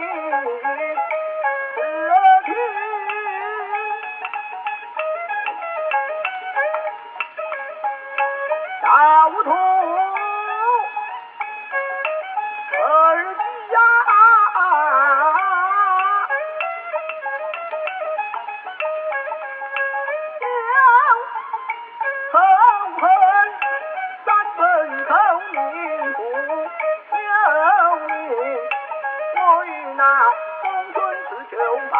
Oh, 把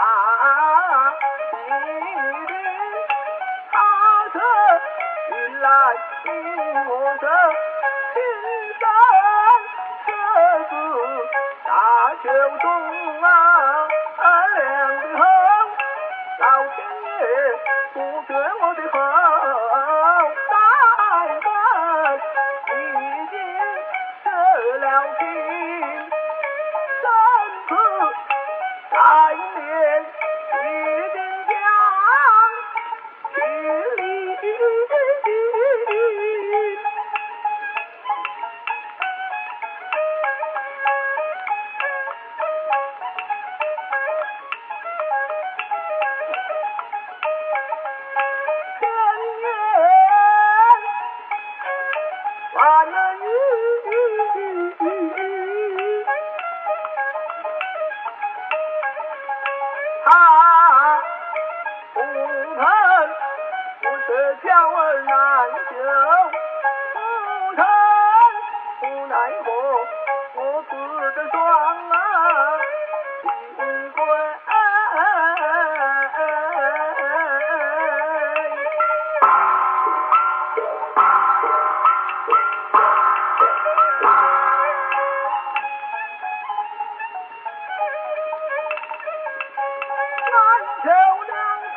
敌军打出云来镜我这金山可是大秀两老天爷不我的好已经得了病娇儿难求不成不奈何我自的双儿一难求娘子